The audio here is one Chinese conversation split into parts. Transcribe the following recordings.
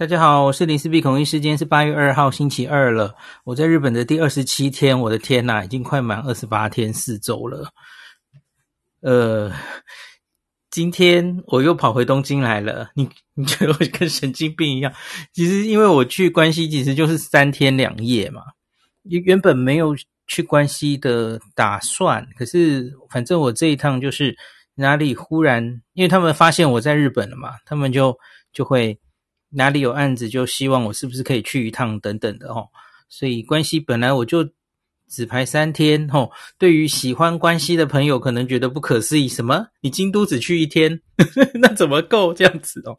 大家好，我是林氏璧孔医师，今天是八月二号星期二了。我在日本的第二十七天，我的天呐，已经快满二十八天四周了。呃，今天我又跑回东京来了。你 你觉得我跟神经病一样？其实因为我去关西，其实就是三天两夜嘛。原本没有去关西的打算，可是反正我这一趟就是哪里忽然，因为他们发现我在日本了嘛，他们就就会。哪里有案子，就希望我是不是可以去一趟等等的哦。所以关西本来我就只排三天哦。对于喜欢关西的朋友，可能觉得不可思议，什么？你京都只去一天，那怎么够这样子哦？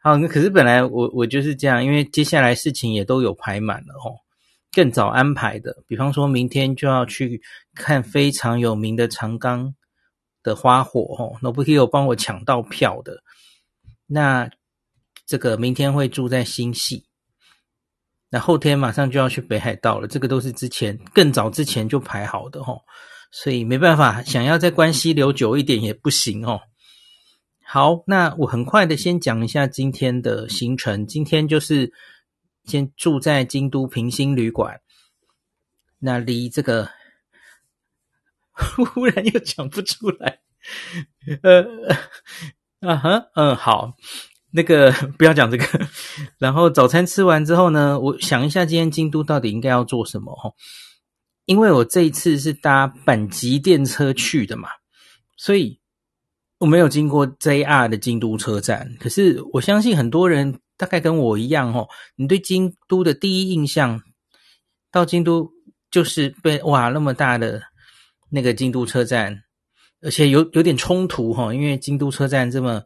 好，那可是本来我我就是这样，因为接下来事情也都有排满了哦，更早安排的，比方说明天就要去看非常有名的长冈的花火哦，Nobuhiro 帮我抢到票的，那。这个明天会住在新系，那后天马上就要去北海道了。这个都是之前更早之前就排好的哦，所以没办法，想要在关西留久一点也不行哦。好，那我很快的先讲一下今天的行程。今天就是先住在京都平心旅馆，那离这个 忽然又讲不出来，呃，啊哈，嗯，好。那个 不要讲这个，然后早餐吃完之后呢，我想一下今天京都到底应该要做什么齁，因为我这一次是搭阪急电车去的嘛，所以我没有经过 JR 的京都车站。可是我相信很多人大概跟我一样齁，你对京都的第一印象到京都就是被哇那么大的那个京都车站，而且有有点冲突齁，因为京都车站这么。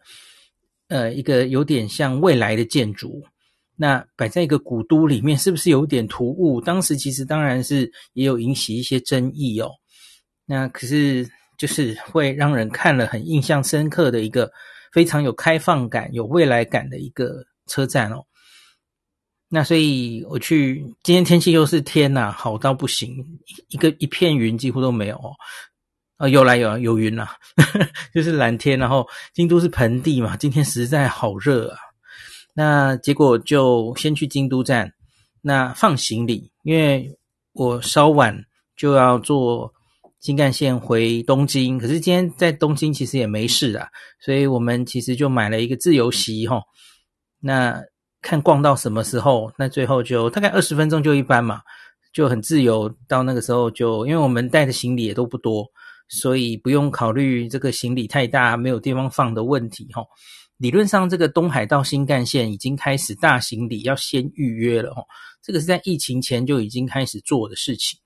呃，一个有点像未来的建筑，那摆在一个古都里面，是不是有点突兀？当时其实当然是也有引起一些争议哦。那可是就是会让人看了很印象深刻的一个非常有开放感、有未来感的一个车站哦。那所以我去，今天天气又是天呐，好到不行，一个一片云几乎都没有哦。啊，有来有有云啦，就是蓝天，然后京都是盆地嘛，今天实在好热啊。那结果就先去京都站，那放行李，因为我稍晚就要坐新干线回东京，可是今天在东京其实也没事啊，所以我们其实就买了一个自由席齁。那看逛到什么时候，那最后就大概二十分钟就一班嘛，就很自由。到那个时候就，因为我们带的行李也都不多。所以不用考虑这个行李太大没有地方放的问题哦。理论上，这个东海道新干线已经开始大行李要先预约了哦。这个是在疫情前就已经开始做的事情。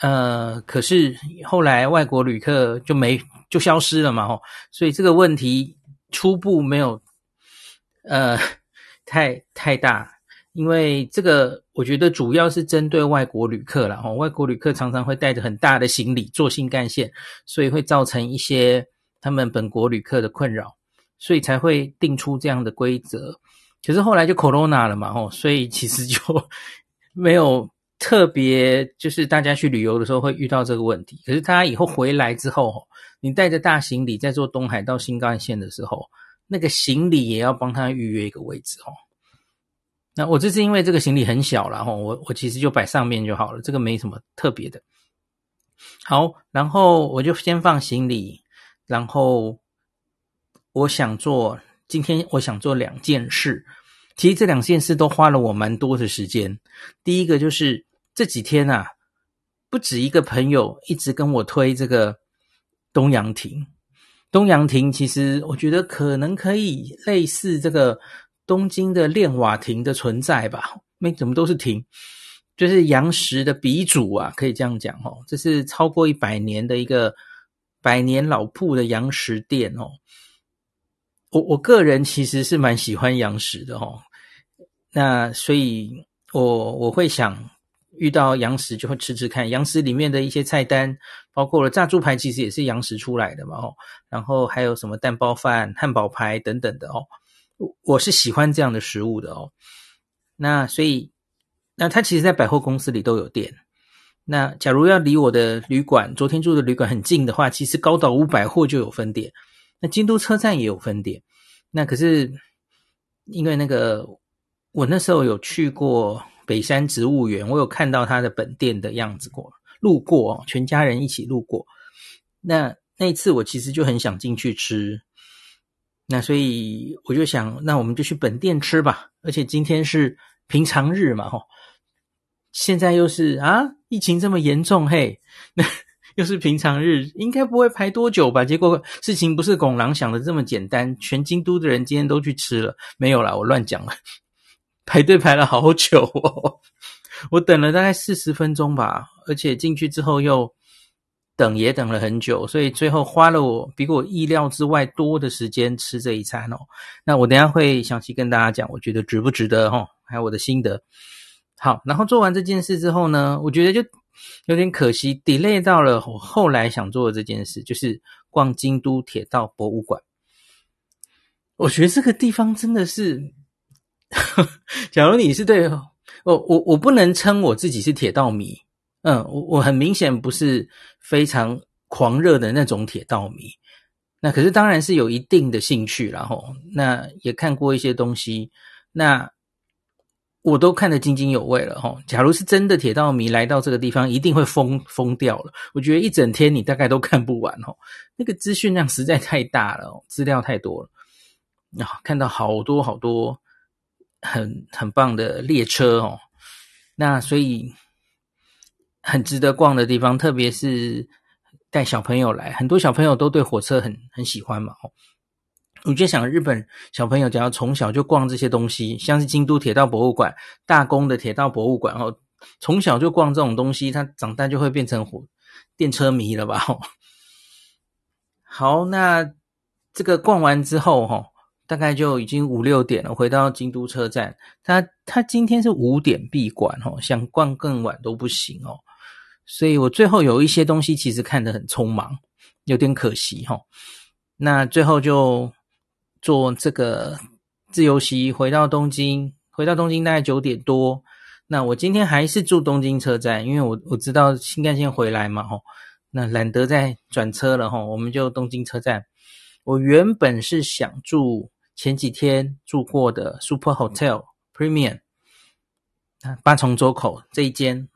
呃，可是后来外国旅客就没就消失了嘛齁。所以这个问题初步没有呃 太太大。因为这个，我觉得主要是针对外国旅客啦，外国旅客常常会带着很大的行李坐新干线，所以会造成一些他们本国旅客的困扰，所以才会定出这样的规则。可是后来就 Corona 了嘛，吼，所以其实就 没有特别，就是大家去旅游的时候会遇到这个问题。可是大家以后回来之后，你带着大行李在坐东海道新干线的时候，那个行李也要帮他预约一个位置，吼。那我这是因为这个行李很小了哈，我我其实就摆上面就好了，这个没什么特别的。好，然后我就先放行李，然后我想做，今天我想做两件事，其实这两件事都花了我蛮多的时间。第一个就是这几天啊，不止一个朋友一直跟我推这个东洋亭，东洋亭其实我觉得可能可以类似这个。东京的练瓦亭的存在吧，没怎么都是亭，就是洋食的鼻祖啊，可以这样讲哦。这是超过一百年的一个百年老铺的洋食店哦。我我个人其实是蛮喜欢洋食的哦。那所以我我会想遇到洋食就会吃吃看，洋食里面的一些菜单，包括了炸猪排，其实也是洋食出来的嘛哦。然后还有什么蛋包饭、汉堡排等等的哦。我是喜欢这样的食物的哦，那所以，那它其实，在百货公司里都有店。那假如要离我的旅馆，昨天住的旅馆很近的话，其实高岛屋百货就有分店。那京都车站也有分店。那可是因为那个我那时候有去过北山植物园，我有看到它的本店的样子过，路过，全家人一起路过。那那一次我其实就很想进去吃，那所以我就想，那我们就去本店吃吧。而且今天是平常日嘛，吼，现在又是啊，疫情这么严重，嘿，那 又是平常日，应该不会排多久吧？结果事情不是拱狼想的这么简单，全京都的人今天都去吃了，没有啦，我乱讲了。排队排了好久哦，我等了大概四十分钟吧，而且进去之后又等也等了很久，所以最后花了我比我意料之外多的时间吃这一餐哦。那我等下会详细跟大家讲，我觉得值不值得哈，还有我的心得。好，然后做完这件事之后呢，我觉得就有点可惜，delay 到了我后来想做的这件事，就是逛京都铁道博物馆。我觉得这个地方真的是。假如你是对我，我我不能称我自己是铁道迷，嗯，我我很明显不是非常狂热的那种铁道迷，那可是当然是有一定的兴趣，然后那也看过一些东西，那我都看得津津有味了哈。假如是真的铁道迷来到这个地方，一定会疯疯掉了。我觉得一整天你大概都看不完哦，那个资讯量实在太大了，资料太多了，啊，看到好多好多。很很棒的列车哦，那所以很值得逛的地方，特别是带小朋友来，很多小朋友都对火车很很喜欢嘛。哦，我就想日本小朋友只要从小就逛这些东西，像是京都铁道博物馆、大宫的铁道博物馆哦，从小就逛这种东西，他长大就会变成火电车迷了吧？哦，好，那这个逛完之后哈。大概就已经五六点了，回到京都车站。他他今天是五点闭馆哦，想逛更晚都不行哦。所以我最后有一些东西其实看得很匆忙，有点可惜哈。那最后就坐这个自由席回到东京，回到东京大概九点多。那我今天还是住东京车站，因为我我知道新干线回来嘛吼，那懒得再转车了哈，我们就东京车站。我原本是想住。前几天住过的 Super Hotel Premium，啊，八重洲口这一间，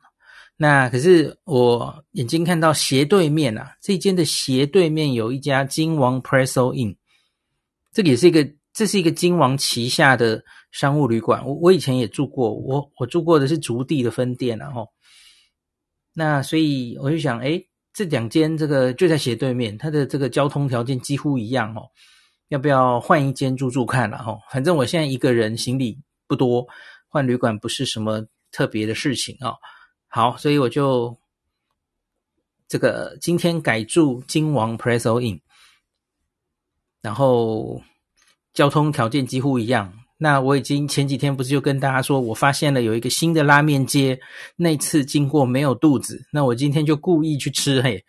那可是我眼睛看到斜对面啊，这间的斜对面有一家金王 Presso Inn，这也是一个，这是一个金王旗下的商务旅馆。我我以前也住过，我我住过的是竹地的分店，然后，那所以我就想，诶，这两间这个就在斜对面，它的这个交通条件几乎一样哦。要不要换一间住住看了哈？反正我现在一个人，行李不多，换旅馆不是什么特别的事情啊。好，所以我就这个今天改住金王 Presso Inn，然后交通条件几乎一样。那我已经前几天不是就跟大家说，我发现了有一个新的拉面街，那次经过没有肚子，那我今天就故意去吃，嘿，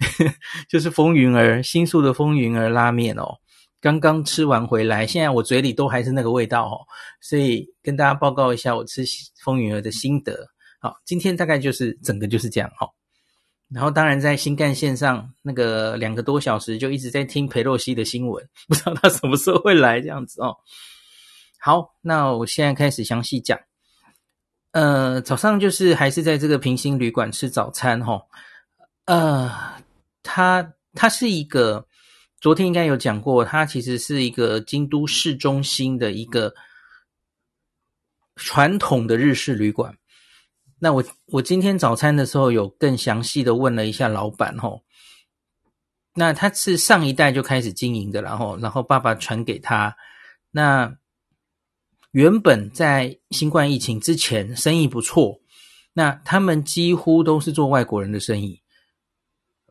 就是风云儿新宿的风云儿拉面哦。刚刚吃完回来，现在我嘴里都还是那个味道哦，所以跟大家报告一下我吃风云儿的心得。好，今天大概就是整个就是这样哈。然后当然在新干线上那个两个多小时就一直在听裴洛西的新闻，不知道他什么时候会来这样子哦。好，那我现在开始详细讲。呃，早上就是还是在这个平行旅馆吃早餐哈。呃，它它是一个。昨天应该有讲过，它其实是一个京都市中心的一个传统的日式旅馆。那我我今天早餐的时候有更详细的问了一下老板吼，那他是上一代就开始经营的，然后然后爸爸传给他。那原本在新冠疫情之前生意不错，那他们几乎都是做外国人的生意，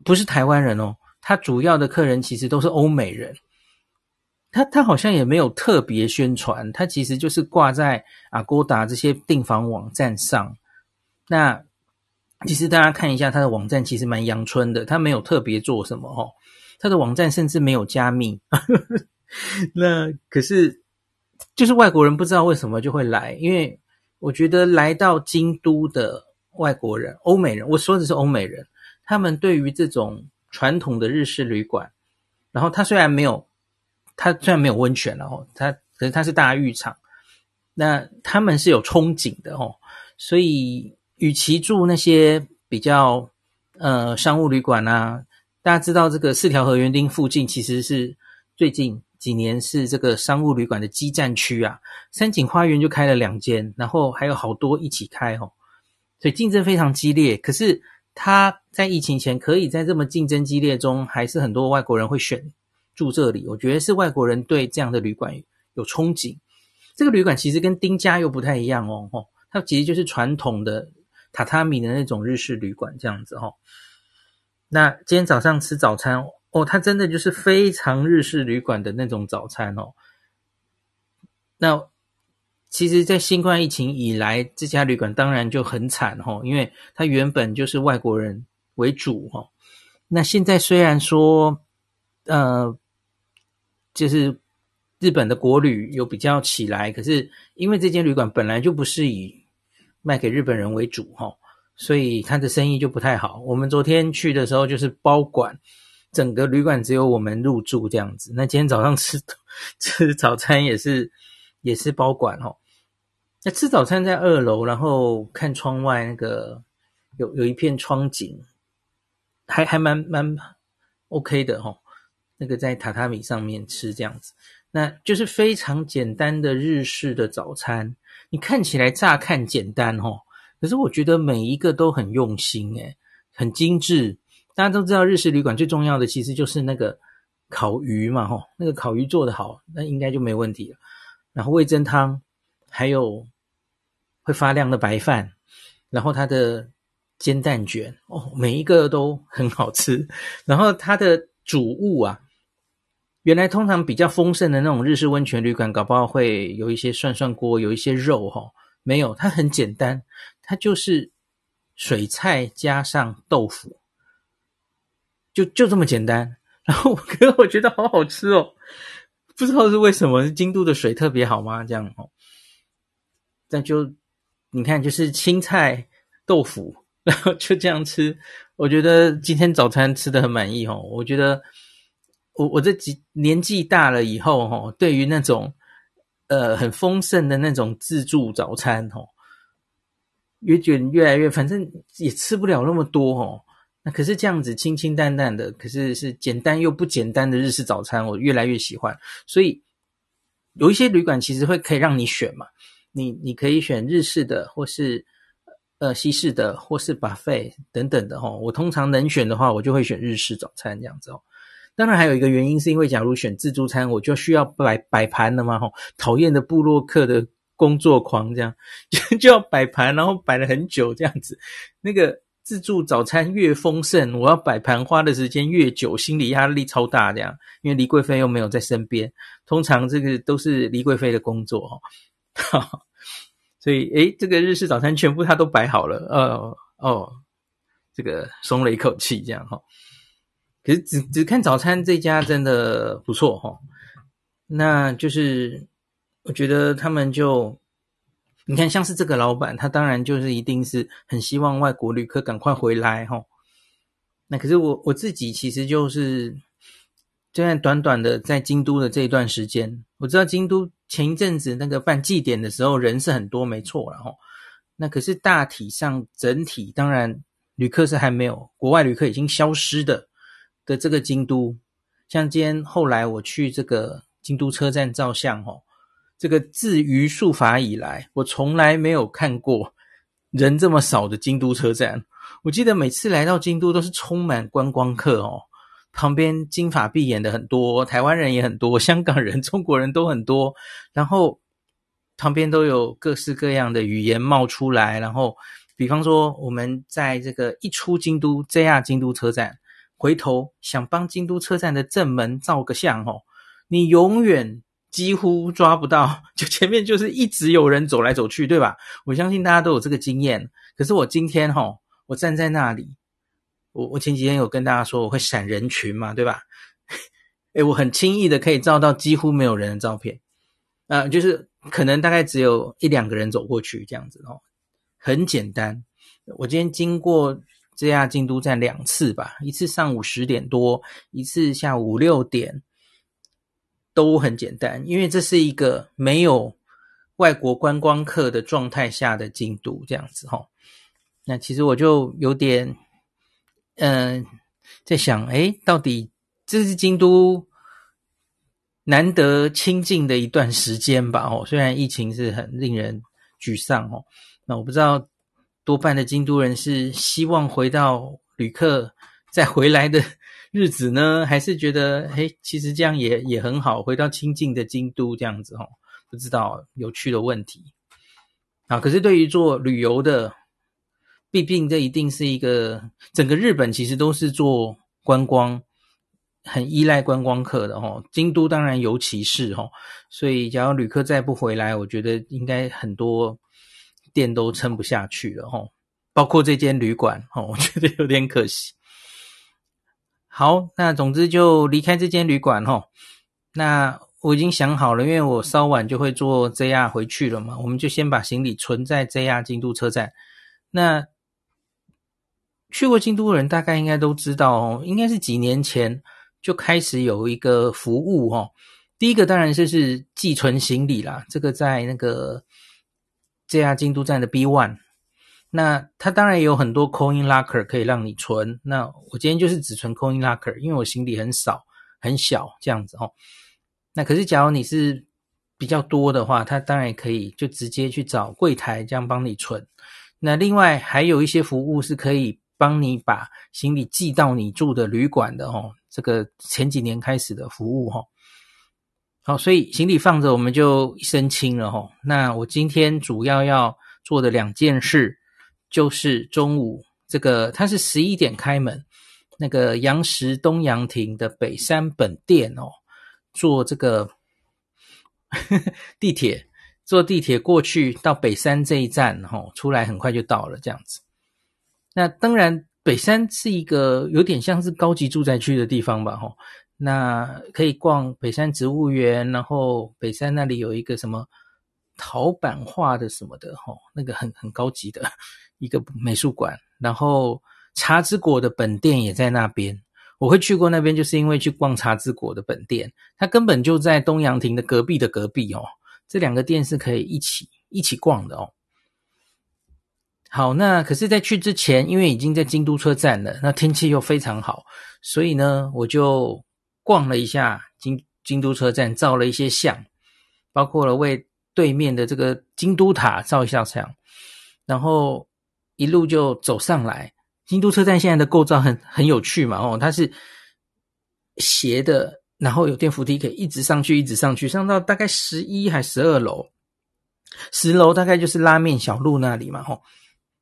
不是台湾人哦。他主要的客人其实都是欧美人，他他好像也没有特别宣传，他其实就是挂在啊 Goda 这些订房网站上。那其实大家看一下他的网站，其实蛮阳春的，他没有特别做什么哦，他的网站甚至没有加密。那可是就是外国人不知道为什么就会来，因为我觉得来到京都的外国人、欧美人，我说的是欧美人，他们对于这种。传统的日式旅馆，然后它虽然没有，它虽然没有温泉，然后它可是它是大浴场，那他们是有憧憬的哦，所以与其住那些比较呃商务旅馆啊，大家知道这个四条河园町附近其实是最近几年是这个商务旅馆的基站区啊，三井花园就开了两间，然后还有好多一起开哦，所以竞争非常激烈。可是他在疫情前可以在这么竞争激烈中，还是很多外国人会选住这里。我觉得是外国人对这样的旅馆有憧憬。这个旅馆其实跟丁家又不太一样哦，吼，它其实就是传统的榻榻米的那种日式旅馆这样子哦。那今天早上吃早餐哦，它真的就是非常日式旅馆的那种早餐哦。那其实，在新冠疫情以来，这家旅馆当然就很惨哦，因为它原本就是外国人为主哦。那现在虽然说，呃，就是。日本的国旅有比较起来，可是因为这间旅馆本来就不是以卖给日本人为主哈，所以他的生意就不太好。我们昨天去的时候就是包馆，整个旅馆只有我们入住这样子。那今天早上吃 吃早餐也是也是包馆哦。那吃早餐在二楼，然后看窗外那个有有一片窗景，还还蛮蛮 OK 的哈。那个在榻榻米上面吃这样子。那就是非常简单的日式的早餐，你看起来乍看简单哦，可是我觉得每一个都很用心诶，很精致。大家都知道日式旅馆最重要的其实就是那个烤鱼嘛，吼，那个烤鱼做得好，那应该就没问题了。然后味增汤，还有会发亮的白饭，然后它的煎蛋卷哦，每一个都很好吃。然后它的主物啊。原来通常比较丰盛的那种日式温泉旅馆，搞不好会有一些涮涮锅，有一些肉齁。没有，它很简单，它就是水菜加上豆腐，就就这么简单。然后，可我觉得好好吃哦，不知道是为什么，京都的水特别好吗？这样哦，但就你看，就是青菜豆腐，然后就这样吃，我觉得今天早餐吃得很满意哦，我觉得。我我这几年纪大了以后，哈，对于那种呃很丰盛的那种自助早餐，哈，越卷越来越，反正也吃不了那么多，吼。那可是这样子清清淡淡的，可是是简单又不简单的日式早餐，我越来越喜欢。所以有一些旅馆其实会可以让你选嘛，你你可以选日式的，或是呃西式的，或是 buffet 等等的，哈。我通常能选的话，我就会选日式早餐这样子哦。当然还有一个原因，是因为假如选自助餐，我就需要摆摆盘了嘛，吼，讨厌的部落客的工作狂，这样 就就要摆盘，然后摆了很久这样子。那个自助早餐越丰盛，我要摆盘花的时间越久，心理压力超大，这样，因为李贵妃又没有在身边，通常这个都是李贵妃的工作，哈，所以诶，这个日式早餐全部他都摆好了，哦哦，这个松了一口气，这样哈。其实只只看早餐这家真的不错哈，那就是我觉得他们就你看像是这个老板，他当然就是一定是很希望外国旅客赶快回来哈。那可是我我自己其实就是就在短短的在京都的这一段时间，我知道京都前一阵子那个办祭典的时候人是很多没错了哈。那可是大体上整体当然旅客是还没有，国外旅客已经消失的。的这个京都，像今天后来我去这个京都车站照相，哦，这个自于术法以来，我从来没有看过人这么少的京都车站。我记得每次来到京都都是充满观光客哦，旁边金发碧眼的很多，台湾人也很多，香港人、中国人都很多，然后旁边都有各式各样的语言冒出来，然后比方说我们在这个一出京都 JR 京都车站。回头想帮京都车站的正门照个相哦，你永远几乎抓不到，就前面就是一直有人走来走去，对吧？我相信大家都有这个经验。可是我今天哈，我站在那里，我我前几天有跟大家说我会闪人群嘛，对吧？诶，我很轻易的可以照到几乎没有人的照片，呃，就是可能大概只有一两个人走过去这样子哦，很简单。我今天经过。这样京都站两次吧，一次上午十点多，一次下午六点，都很简单，因为这是一个没有外国观光客的状态下的京都这样子哈。那其实我就有点嗯、在想，诶，到底这是京都难得清静的一段时间吧？哦，虽然疫情是很令人沮丧哦。那我不知道多半的京都人是希望回到旅客再回来的日子呢，还是觉得嘿，其实这样也也很好，回到清静的京都这样子哦，不知道有趣的问题啊。可是对于做旅游的，毕竟这一定是一个整个日本其实都是做观光，很依赖观光客的哦。京都当然尤其是哦，所以假如旅客再不回来，我觉得应该很多。店都撑不下去了吼，包括这间旅馆吼，我觉得有点可惜。好，那总之就离开这间旅馆吼。那我已经想好了，因为我稍晚就会坐 JR 回去了嘛，我们就先把行李存在 JR 京都车站。那去过京都的人大概应该都知道哦，应该是几年前就开始有一个服务哦。第一个当然就是寄存行李啦，这个在那个。JR 京都站的 B One，那它当然也有很多 Coin Locker 可以让你存。那我今天就是只存 Coin Locker，因为我行李很少很小这样子哦。那可是假如你是比较多的话，它当然可以就直接去找柜台这样帮你存。那另外还有一些服务是可以帮你把行李寄到你住的旅馆的哦。这个前几年开始的服务哈。好，所以行李放着，我们就一身轻了吼。那我今天主要要做的两件事，就是中午这个它是十一点开门，那个杨石东阳亭的北山本店哦，坐这个 地铁，坐地铁过去到北山这一站吼，出来很快就到了这样子。那当然，北山是一个有点像是高级住宅区的地方吧吼。那可以逛北山植物园，然后北山那里有一个什么陶板画的什么的，哦，那个很很高级的 一个美术馆。然后茶之国的本店也在那边，我会去过那边，就是因为去逛茶之国的本店，它根本就在东阳亭的隔壁的隔壁哦。这两个店是可以一起一起逛的哦。好，那可是，在去之前，因为已经在京都车站了，那天气又非常好，所以呢，我就。逛了一下京京都车站，照了一些相，包括了为对面的这个京都塔照一下相，然后一路就走上来。京都车站现在的构造很很有趣嘛，哦，它是斜的，然后有电扶梯可以一直上去，一直上去，上到大概十一还十二楼，十楼大概就是拉面小路那里嘛，吼。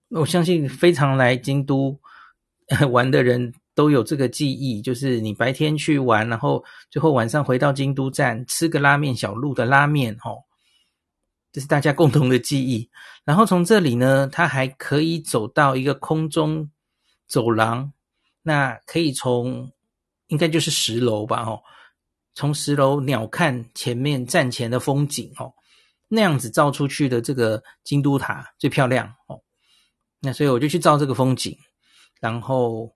我相信非常来京都玩的人。都有这个记忆，就是你白天去玩，然后最后晚上回到京都站吃个拉面小路的拉面，哦，这是大家共同的记忆。然后从这里呢，它还可以走到一个空中走廊，那可以从应该就是十楼吧，哦，从十楼鸟瞰前面站前的风景，哦，那样子照出去的这个京都塔最漂亮，哦，那所以我就去照这个风景，然后。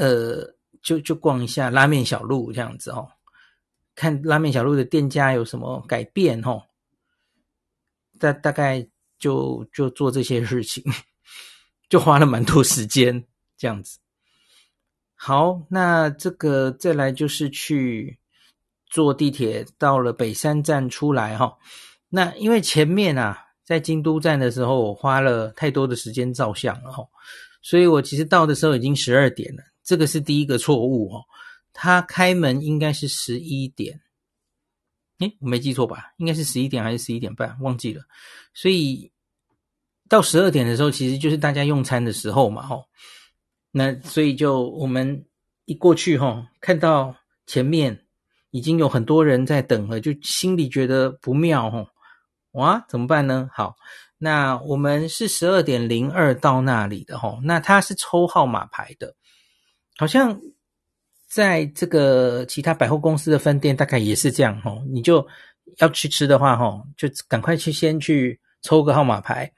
呃，就就逛一下拉面小路这样子哦，看拉面小路的店家有什么改变哦，大大概就就做这些事情，就花了蛮多时间这样子。好，那这个再来就是去坐地铁到了北山站出来哈，那因为前面啊在京都站的时候我花了太多的时间照相了哈，所以我其实到的时候已经十二点了。这个是第一个错误哦，它开门应该是十一点，诶，我没记错吧？应该是十一点还是十一点半？忘记了。所以到十二点的时候，其实就是大家用餐的时候嘛，吼。那所以就我们一过去，吼，看到前面已经有很多人在等了，就心里觉得不妙，吼，哇，怎么办呢？好，那我们是十二点零二到那里的，吼，那他是抽号码牌的。好像在这个其他百货公司的分店，大概也是这样哦。你就要去吃的话吼，就赶快去先去抽个号码牌。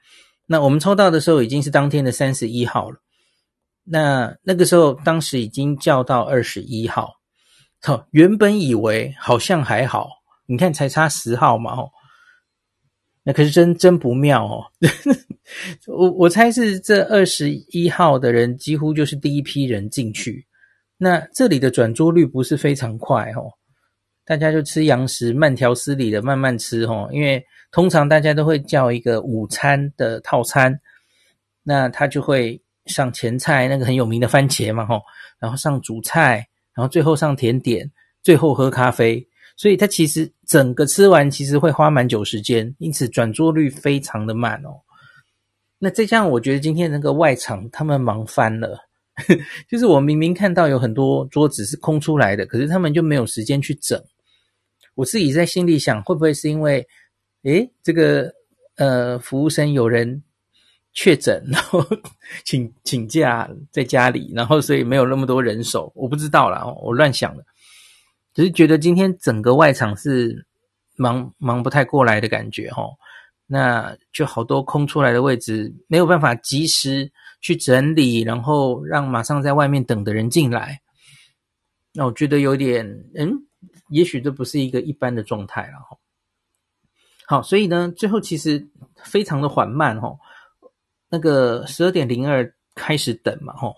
那我们抽到的时候已经是当天的三十一号了。那那个时候，当时已经叫到二十一号。好，原本以为好像还好，你看才差十号嘛哦。那可是真真不妙哦。我我猜是这二十一号的人几乎就是第一批人进去，那这里的转桌率不是非常快哦，大家就吃洋食，慢条斯理的慢慢吃哦，因为通常大家都会叫一个午餐的套餐，那他就会上前菜那个很有名的番茄嘛吼，然后上主菜，然后最后上甜点，最后喝咖啡。所以它其实整个吃完其实会花蛮久时间，因此转桌率非常的慢哦。那这样我觉得今天那个外场他们忙翻了，就是我明明看到有很多桌子是空出来的，可是他们就没有时间去整。我自己在心里想，会不会是因为，诶，这个呃服务生有人确诊，然后请请假在家里，然后所以没有那么多人手，我不知道啦，我乱想的。只是觉得今天整个外场是忙忙不太过来的感觉齁，那就好多空出来的位置没有办法及时去整理，然后让马上在外面等的人进来。那我觉得有点，嗯，也许这不是一个一般的状态了齁。好，所以呢，最后其实非常的缓慢齁。那个十二点零二开始等嘛齁，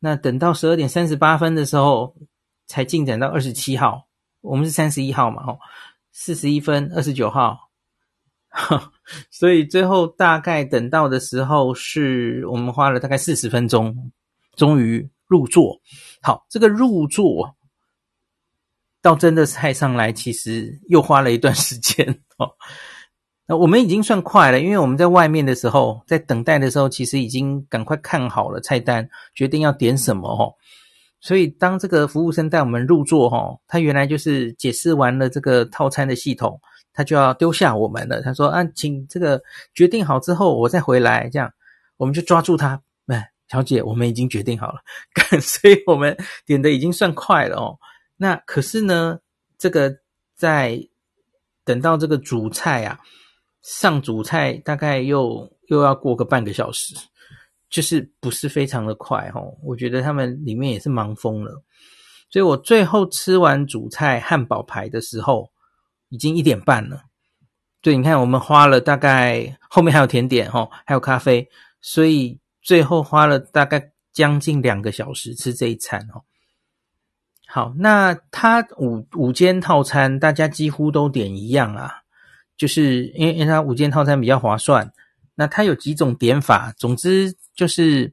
那等到十二点三十八分的时候。才进展到二十七号，我们是三十一号嘛，吼，四十一分二十九号，所以最后大概等到的时候，是我们花了大概四十分钟，终于入座。好，这个入座到真的菜上来，其实又花了一段时间哦。那我们已经算快了，因为我们在外面的时候，在等待的时候，其实已经赶快看好了菜单，决定要点什么，哦。所以，当这个服务生带我们入座，哈，他原来就是解释完了这个套餐的系统，他就要丢下我们了。他说：“啊，请这个决定好之后，我再回来。”这样，我们就抓住他，哎，小姐，我们已经决定好了，所以我们点的已经算快了哦。那可是呢，这个在等到这个主菜啊，上主菜大概又又要过个半个小时。就是不是非常的快齁，我觉得他们里面也是忙疯了，所以我最后吃完主菜汉堡排的时候，已经一点半了。对，你看我们花了大概后面还有甜点齁，还有咖啡，所以最后花了大概将近两个小时吃这一餐哦。好，那他五五间套餐大家几乎都点一样啊，就是因为因为他五间套餐比较划算。那它有几种点法，总之就是，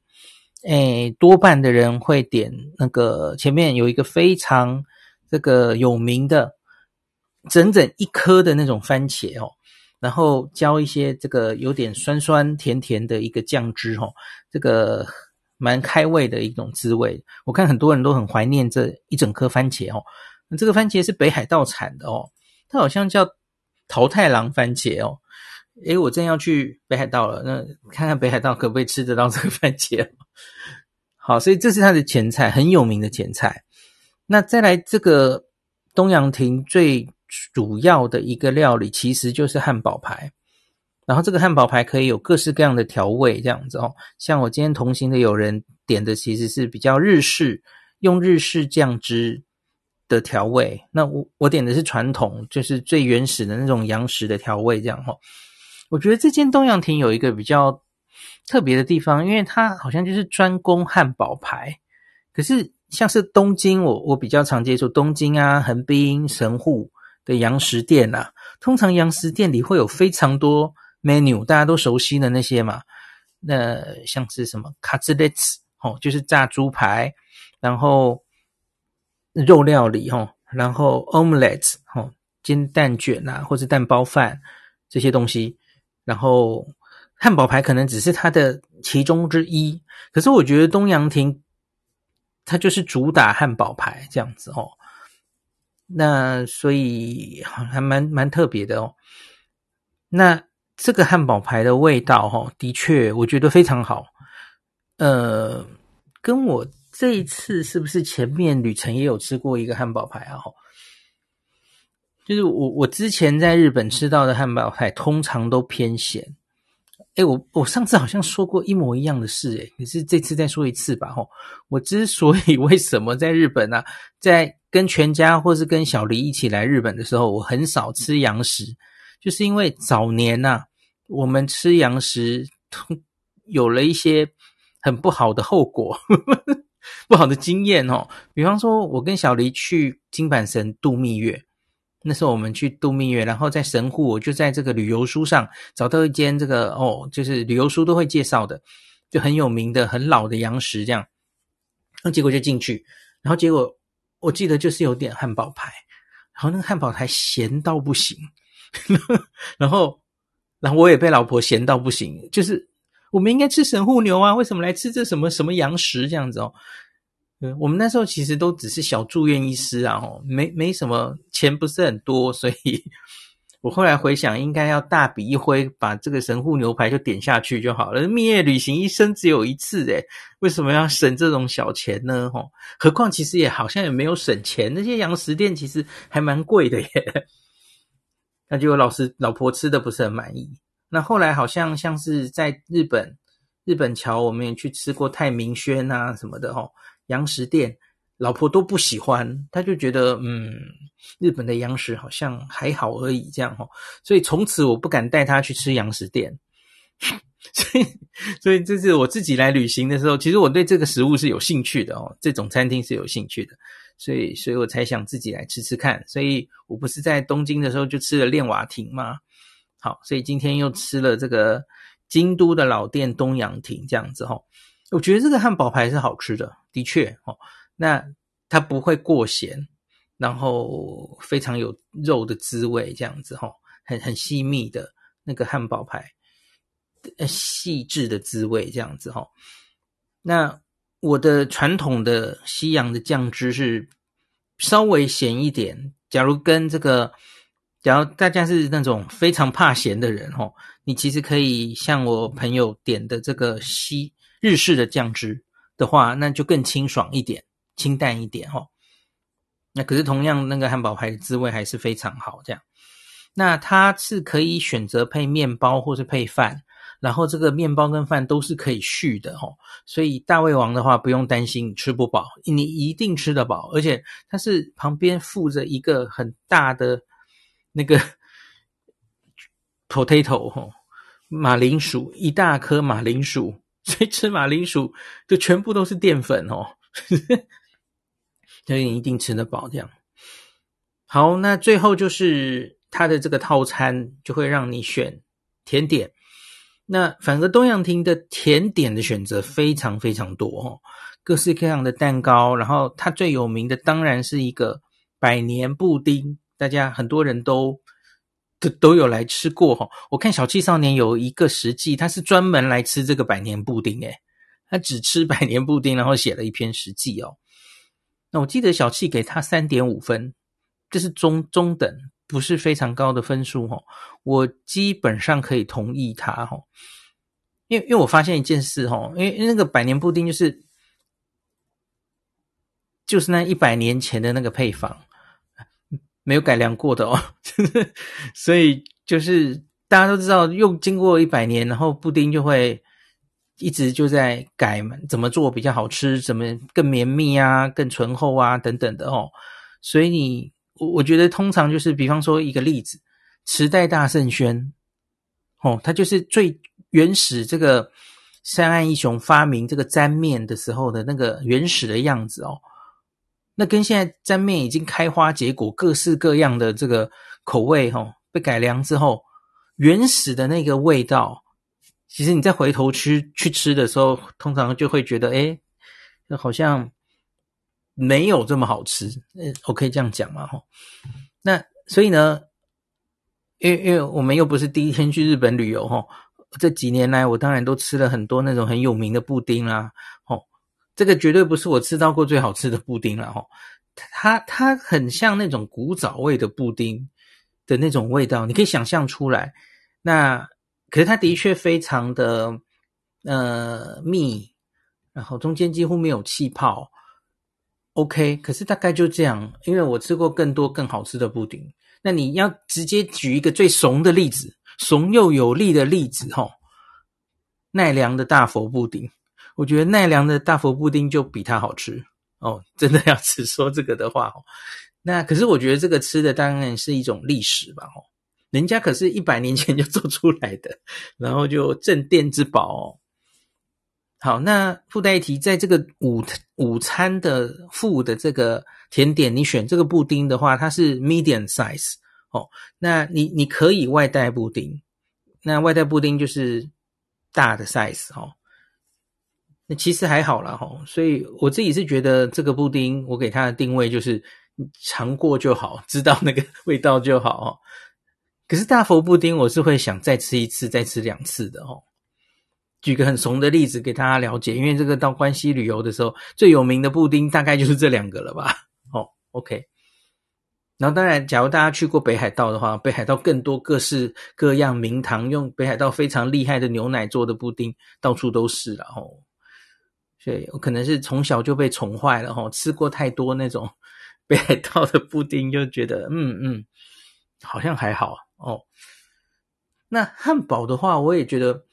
诶，多半的人会点那个前面有一个非常这个有名的，整整一颗的那种番茄哦，然后浇一些这个有点酸酸甜甜的一个酱汁哦，这个蛮开胃的一种滋味。我看很多人都很怀念这一整颗番茄哦，那这个番茄是北海道产的哦，它好像叫桃太郎番茄哦。诶，我正要去北海道了，那看看北海道可不可以吃得到这个番茄？好，所以这是它的前菜，很有名的前菜。那再来这个东洋亭最主要的一个料理，其实就是汉堡排。然后这个汉堡排可以有各式各样的调味，这样子哦。像我今天同行的友人点的，其实是比较日式，用日式酱汁的调味。那我我点的是传统，就是最原始的那种洋食的调味，这样哈。我觉得这间东洋亭有一个比较特别的地方，因为它好像就是专攻汉堡排。可是像是东京，我我比较常接触东京啊、横滨、神户的洋食店啊，通常洋食店里会有非常多 menu，大家都熟悉的那些嘛。那像是什么卡兹列茨哦，就是炸猪排，然后肉料理哦，然后 omelets 哦，煎蛋卷啊，或者蛋包饭这些东西。然后汉堡排可能只是它的其中之一，可是我觉得东洋亭它就是主打汉堡排这样子哦，那所以还蛮蛮特别的哦。那这个汉堡排的味道哈，的确我觉得非常好。呃，跟我这一次是不是前面旅程也有吃过一个汉堡排啊？就是我我之前在日本吃到的汉堡排通常都偏咸，诶，我我上次好像说过一模一样的事，诶，可是这次再说一次吧，吼，我之所以 为什么在日本呢，啊，在跟全家或是跟小黎一起来日本的时候，我很少吃洋食，就是因为早年呐，啊，我们吃洋食有了一些很不好的后果，不好的经验哦。比方说，我跟小黎去金阪神度蜜月，那时候我们去度蜜月，然后在神户，我就在这个旅游书上找到一间这个哦，就是旅游书都会介绍的，就很有名的、很老的洋食这样。那结果就进去，然后结果我记得就是有点汉堡排，然后那个汉堡排咸到不行，然后然后我也被老婆咸到不行，就是我们应该吃神户牛啊，为什么来吃这什么什么洋食这样子哦？我们那时候其实都只是小住院医师啊，没没什么钱，不是很多，所以。我后来回想，应该要大笔一挥，把这个神户牛排就点下去就好了。蜜月旅行一生只有一次，诶，为什么要省这种小钱呢？吼，何况其实也好像也没有省钱，那些洋食店其实还蛮贵的耶。那就有老师老婆吃的不是很满意。那后来好像像是在日本日本桥，我们也去吃过太明轩啊什么的，吼，洋食店。老婆都不喜欢，他就觉得嗯，日本的洋食好像还好而已这样齁，所以从此我不敢带他去吃洋食店。所以，所以这是我自己来旅行的时候，其实我对这个食物是有兴趣的哦，这种餐厅是有兴趣的，所以，所以我才想自己来吃吃看。所以我不是在东京的时候就吃了练瓦亭吗？好，所以今天又吃了这个京都的老店东洋亭这样子齁，我觉得这个汉堡排是好吃的，的确哦。那它不会过咸，然后非常有肉的滋味，这样子齁，很很细密的那个汉堡排，细致的滋味这样子齁。那我的传统的西洋的酱汁是稍微咸一点。假如跟这个，假如大家是那种非常怕咸的人哦，你其实可以像我朋友点的这个西日式的酱汁的话，那就更清爽一点。清淡一点哦，那可是同样那个汉堡排的滋味还是非常好。这样，那它是可以选择配面包或是配饭，然后这个面包跟饭都是可以续的哦。所以大胃王的话不用担心吃不饱，你一定吃得饱。而且它是旁边附着一个很大的那个 potato 齁，马铃薯，一大颗马铃薯，所以吃马铃薯就全部都是淀粉哦。所以你一定吃得饱，这样。好，那最后就是它的这个套餐就会让你选甜点。那反而东洋亭的甜点的选择非常非常多哦，各式各样的蛋糕。然后它最有名的当然是一个百年布丁，大家很多人都都都有来吃过哈。我看小气少年有一个实记，他是专门来吃这个百年布丁诶，他只吃百年布丁，然后写了一篇实记哦。那我记得小气给他三点五分，这是中中等，不是非常高的分数哈。我基本上可以同意他哈，因为因为我发现一件事哈，因为那个百年布丁就是就是那一百年前的那个配方，没有改良过的哦，所以就是大家都知道，又经过一百年，然后布丁就会。一直就在改嘛，怎么做比较好吃，怎么更绵密啊，更醇厚啊，等等的哦。所以你，我我觉得通常就是，比方说一个例子，池袋大圣轩，哦，它就是最原始这个三岸一雄发明这个粘面的时候的那个原始的样子哦。那跟现在沾面已经开花结果，各式各样的这个口味哦，被改良之后，原始的那个味道。其实你再回头去去吃的时候，通常就会觉得，诶，好像没有这么好吃。呃，我可以这样讲嘛，吼。那所以呢，因为因为我们又不是第一天去日本旅游，吼。这几年来，我当然都吃了很多那种很有名的布丁啦，吼。这个绝对不是我吃到过最好吃的布丁了，吼。它它很像那种古早味的布丁的那种味道，你可以想象出来。那。可是它的确非常的呃密，然后中间几乎没有气泡。OK，可是大概就这样，因为我吃过更多更好吃的布丁。那你要直接举一个最怂的例子，怂又有力的例子，吼，奈良的大佛布丁，我觉得奈良的大佛布丁就比它好吃哦。真的要只说这个的话，哦，那可是我觉得这个吃的当然是一种历史吧，哦。人家可是一百年前就做出来的，然后就镇店之宝哦。好，那附带一提，在这个午午餐的附的这个甜点，你选这个布丁的话，它是 medium size 哦。那你你可以外带布丁，那外带布丁就是大的 size 哦。那其实还好啦哈，所以我自己是觉得这个布丁，我给它的定位就是尝过就好，知道那个味道就好哦。可是大佛布丁，我是会想再吃一次，再吃两次的哦。举个很怂的例子给大家了解，因为这个到关西旅游的时候，最有名的布丁大概就是这两个了吧？哦，OK。然后当然，假如大家去过北海道的话，北海道更多各式各样名堂，用北海道非常厉害的牛奶做的布丁，到处都是了哦。所以我可能是从小就被宠坏了哈，吃过太多那种北海道的布丁，就觉得嗯嗯，好像还好哦。那汉堡的话，我也觉得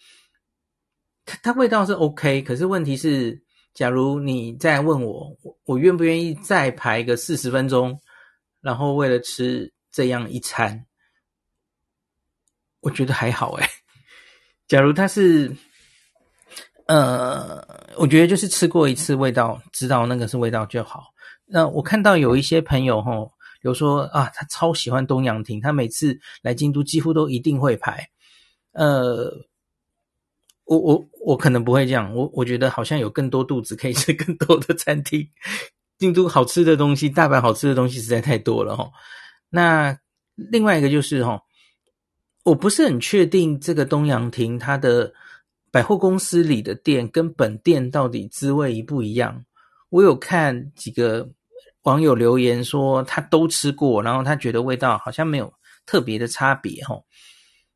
它它味道是 OK，可是问题是，假如你再问我，我我愿不愿意再排个四十分钟，然后为了吃这样一餐，我觉得还好诶。假如它是。呃，我觉得就是吃过一次味道，知道那个是味道就好。那我看到有一些朋友吼，比如说啊，他超喜欢东洋亭，他每次来京都几乎都一定会排。呃，我我我可能不会这样，我我觉得好像有更多肚子可以吃更多的餐厅。京都好吃的东西，大阪好吃的东西实在太多了吼。那另外一个就是吼，我不是很确定这个东洋亭它的。百货公司里的店跟本店到底滋味一不一样？我有看几个网友留言说他都吃过，然后他觉得味道好像没有特别的差别齁。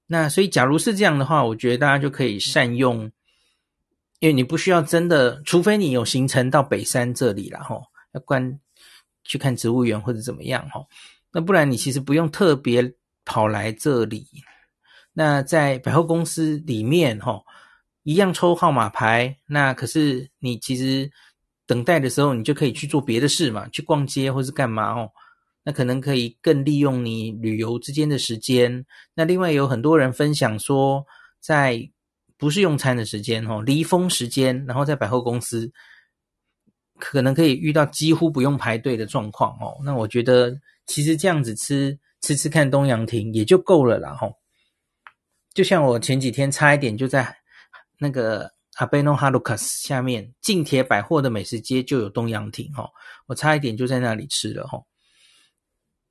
那所以假如是这样的话，我觉得大家就可以善用，因为你不需要真的，除非你有行程到北山这里了齁，要关去看植物园或者怎么样齁。那不然你其实不用特别跑来这里。那在百货公司里面齁。一样抽号码牌，那可是你其实等待的时候，你就可以去做别的事嘛，去逛街或是干嘛哦。那可能可以更利用你旅游之间的时间。那另外有很多人分享说，在不是用餐的时间哦，离峰时间，然后在百货公司可能可以遇到几乎不用排队的状况哦。那我觉得其实这样子吃吃吃看东洋亭也就够了啦吼。就像我前几天差一点就在。那个阿贝诺哈鲁卡斯下面近铁百货的美食街就有东洋亭哈，我差一点就在那里吃了哈。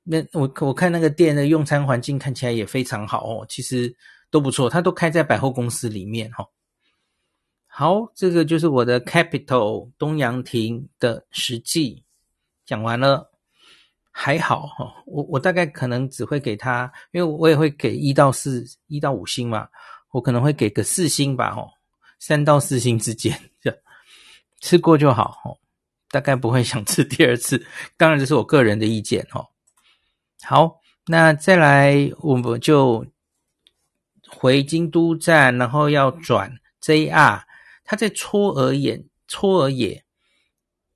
那我我看那个店的用餐环境看起来也非常好哦，其实都不错，它都开在百货公司里面哈。好，这个就是我的 Capital 东洋亭的实际讲完了，还好哈。我我大概可能只会给他，因为我也会给一到四、一到五星嘛，我可能会给个四星吧哈。三到四星之间，吃过就好，大概不会想吃第二次。当然，这是我个人的意见哦。好，那再来，我们就回京都站，然后要转 JR，它在嵯峨野，嵯峨野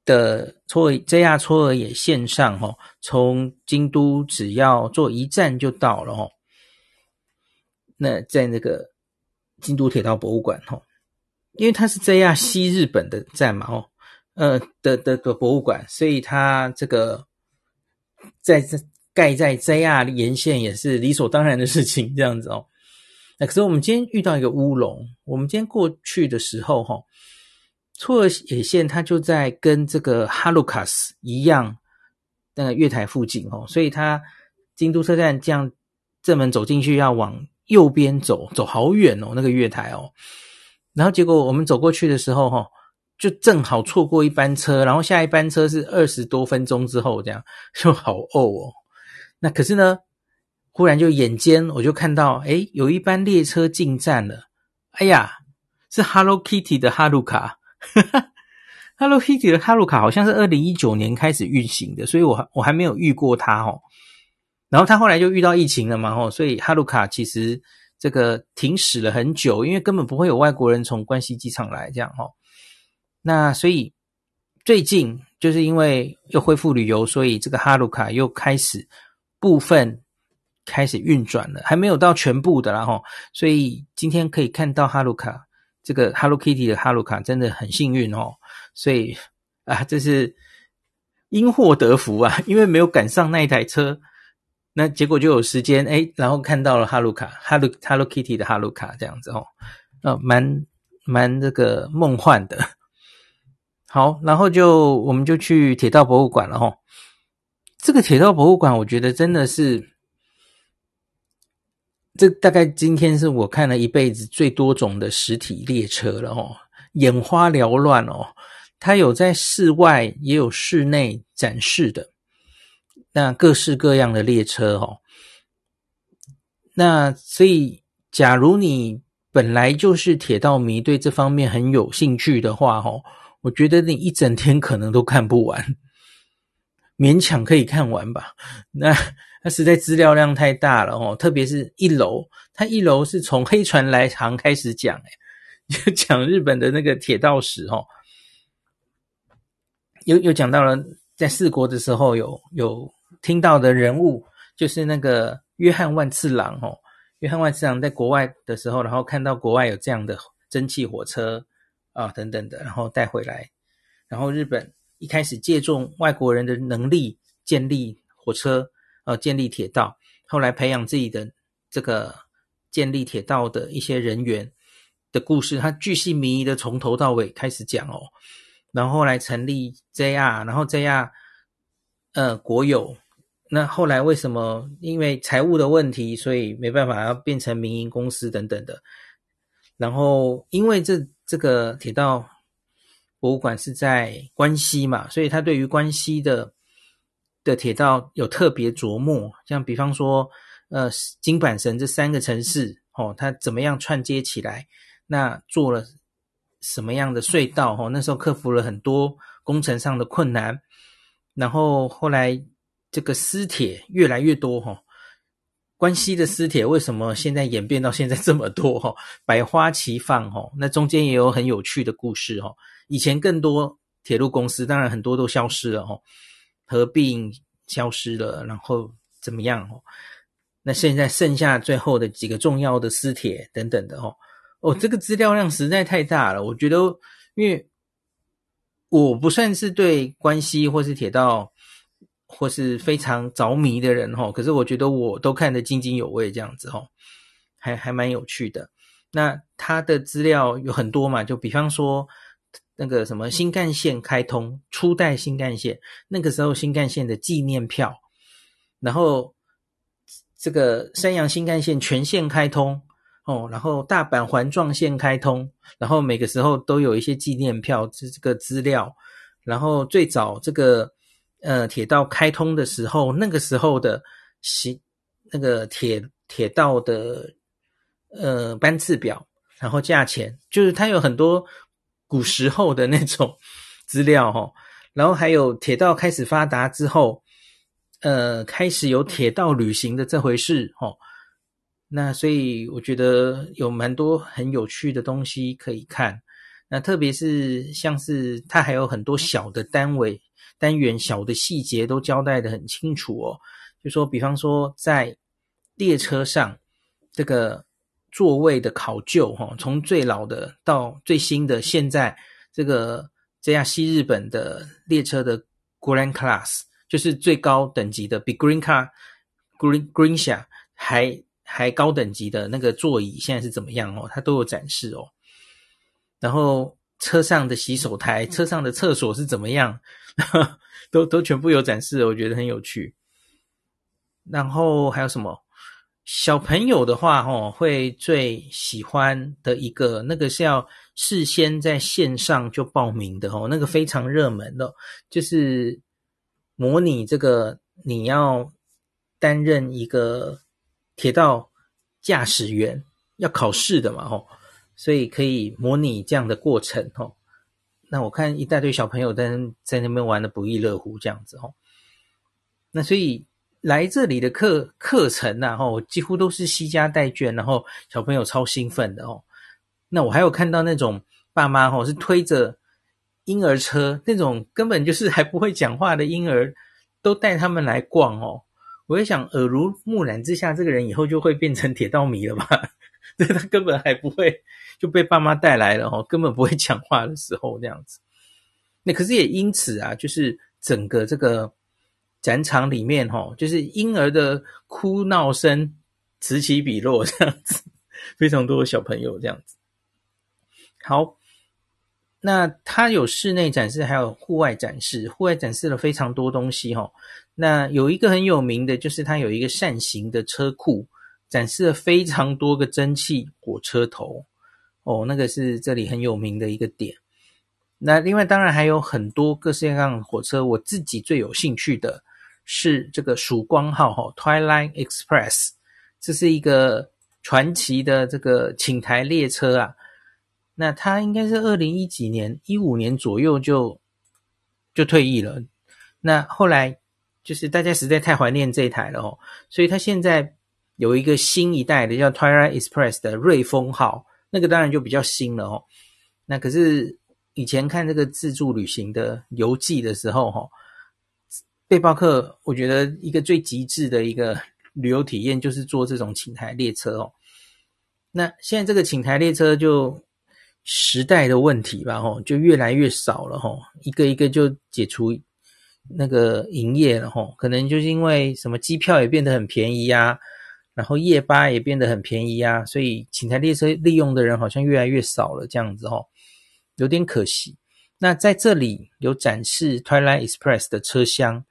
的嵯 JR 嵯峨野线上，哈，从京都只要坐一站就到了，哈。那在那个京都铁道博物馆，哈。因为它是 JR 西日本的站嘛，哦，呃的的的博物馆，所以它这个在这盖在 JR 沿线也是理所当然的事情，这样子哦。那可是我们今天遇到一个乌龙，我们今天过去的时候，哈，嵯峨野线它就在跟这个哈鲁卡斯一样那个月台附近哦，所以它京都车站这样正门走进去要往右边走，走好远哦，那个月台哦。然后结果我们走过去的时候，哈，就正好错过一班车，然后下一班车是二十多分钟之后，这样 就好呕哦。那可是呢，忽然就眼尖，我就看到，诶，有一班列车进站了。哎呀，是 Hello Kitty 的哈鲁卡，，Hello Kitty 的哈鲁卡好像是二零一九年开始运行的，所以我我还没有遇过它哦。然后它后来就遇到疫情了嘛，哦，所以哈鲁卡其实。这个停驶了很久，因为根本不会有外国人从关西机场来这样哈。那所以最近就是因为又恢复旅游，所以这个哈鲁卡又开始部分开始运转了，还没有到全部的啦齁。所以今天可以看到哈鲁卡这个 Hello Kitty 的哈鲁卡真的很幸运哦。所以啊，这是因祸得福啊，因为没有赶上那一台车，那结果就有时间哎，然后看到了哈鲁卡 Hello Hello Kitty 的哈鲁卡这样子哦，呃，蛮蛮这个梦幻的。好，然后就我们就去铁道博物馆了齁。这个铁道博物馆，我觉得真的是，这大概今天是我看了一辈子最多种的实体列车了哦，眼花缭乱哦。它有在室外，也有室内展示的，那各式各样的列车哦。那所以，假如你本来就是铁道迷，对这方面很有兴趣的话哦。我觉得你一整天可能都看不完，勉强可以看完吧。那那实在资料量太大了哦，特别是一楼，它一楼是从黑船来航开始讲，诶 就讲日本的那个铁道史哦。又又讲到了在四国的时候有有听到的人物，就是那个约翰万次郎哦。约翰万次郎在国外的时候，然后看到国外有这样的蒸汽火车。啊，等等的，然后带回来，然后日本一开始借重外国人的能力建立火车，呃，建立铁道，后来培养自己的这个建立铁道的一些人员的故事，他巨细靡遗的从头到尾开始讲哦，然后后来成立 JR，然后 JR，呃，国有，那后来为什么因为财务的问题，所以没办法要变成民营公司等等的，然后因为这。这个铁道博物馆是在关西嘛，所以他对于关西的的铁道有特别琢磨。像比方说，呃，金阪神这三个城市，哦，它怎么样串接起来？那做了什么样的隧道？哦，那时候克服了很多工程上的困难。然后后来这个私铁越来越多，哈。关西的私铁为什么现在演变到现在这么多？哈，百花齐放，哈，那中间也有很有趣的故事，哈。以前更多铁路公司，当然很多都消失了，哈，合并消失了，然后怎么样？哦，那现在剩下最后的几个重要的私铁等等的，哈，哦，这个资料量实在太大了，我觉得，因为我不算是对关西或是铁道。或是非常着迷的人齁，可是我觉得我都看得津津有味，这样子齁，还还蛮有趣的。那他的资料有很多嘛，就比方说那个什么新干线开通，初代新干线那个时候新干线的纪念票，然后这个山阳新干线全线开通哦，然后大阪环状线开通，然后每个时候都有一些纪念票这这个资料，然后最早这个。呃，铁道开通的时候，那个时候的行那个铁铁道的呃班次表，然后价钱，就是它有很多古时候的那种资料哈、哦。然后还有铁道开始发达之后，呃，开始有铁道旅行的这回事、哦。那所以我觉得有蛮多很有趣的东西可以看。那特别是像是它还有很多小的单位。单元小的细节都交代得很清楚哦，就说比方说在列车上这个座位的考究哈，从最老的到最新的，现在这个这样西日本的列车的 Grand Class 就是最高等级的，比 Green Car Green Green 下还还高等级的那个座椅现在是怎么样哦，它都有展示哦，然后。车上的洗手台、车上的厕所是怎么样？都都全部有展示，我觉得很有趣。然后还有什么？小朋友的话，哦，会最喜欢的一个，那个是要事先在线上就报名的哦，那个非常热门的，就是模拟这个你要担任一个铁道驾驶员要考试的嘛，哦。所以可以模拟这样的过程哦。那我看一大堆小朋友在在那边玩得不亦乐乎这样子哦。那所以来这里的课课程呐，吼，几乎都是携家带眷，然后小朋友超兴奋的哦。那我还有看到那种爸妈吼是推着婴儿车，那种根本就是还不会讲话的婴儿，都带他们来逛哦。我也想，耳濡目染之下，这个人以后就会变成铁道迷了吧？对，他根本还不会就被爸妈带来了哦，根本不会讲话的时候这样子。那可是也因此啊，就是整个这个展场里面哈，就是婴儿的哭闹声此起彼落这样子，非常多的小朋友这样子。好。那它有室内展示，还有户外展示。户外展示了非常多东西哈。那有一个很有名的，就是它有一个扇形的车库，展示了非常多个蒸汽火车头。哦，那个是这里很有名的一个点。那另外当然还有很多各式各样的火车，我自己最有兴趣的是这个曙光号哈 （Twilight Express），这是一个传奇的这个寝台列车啊。那它应该是二零一几年，一五年左右就就退役了。那后来就是大家实在太怀念这一台了哦，所以他现在有一个新一代的叫 Twilight Express 的瑞丰号，那个当然就比较新了哦。那可是以前看这个自助旅行的游记的时候，哈，背包客我觉得一个最极致的一个旅游体验就是坐这种寝台列车哦。那现在这个寝台列车就。时代的问题吧，吼，就越来越少了，吼，一个一个就解除那个营业了，吼，可能就是因为什么机票也变得很便宜呀，然后夜巴也变得很便宜啊，所以寝台列车利用的人好像越来越少了，这样子，哦，有点可惜。那在这里有展示 Twilight Express 的车厢，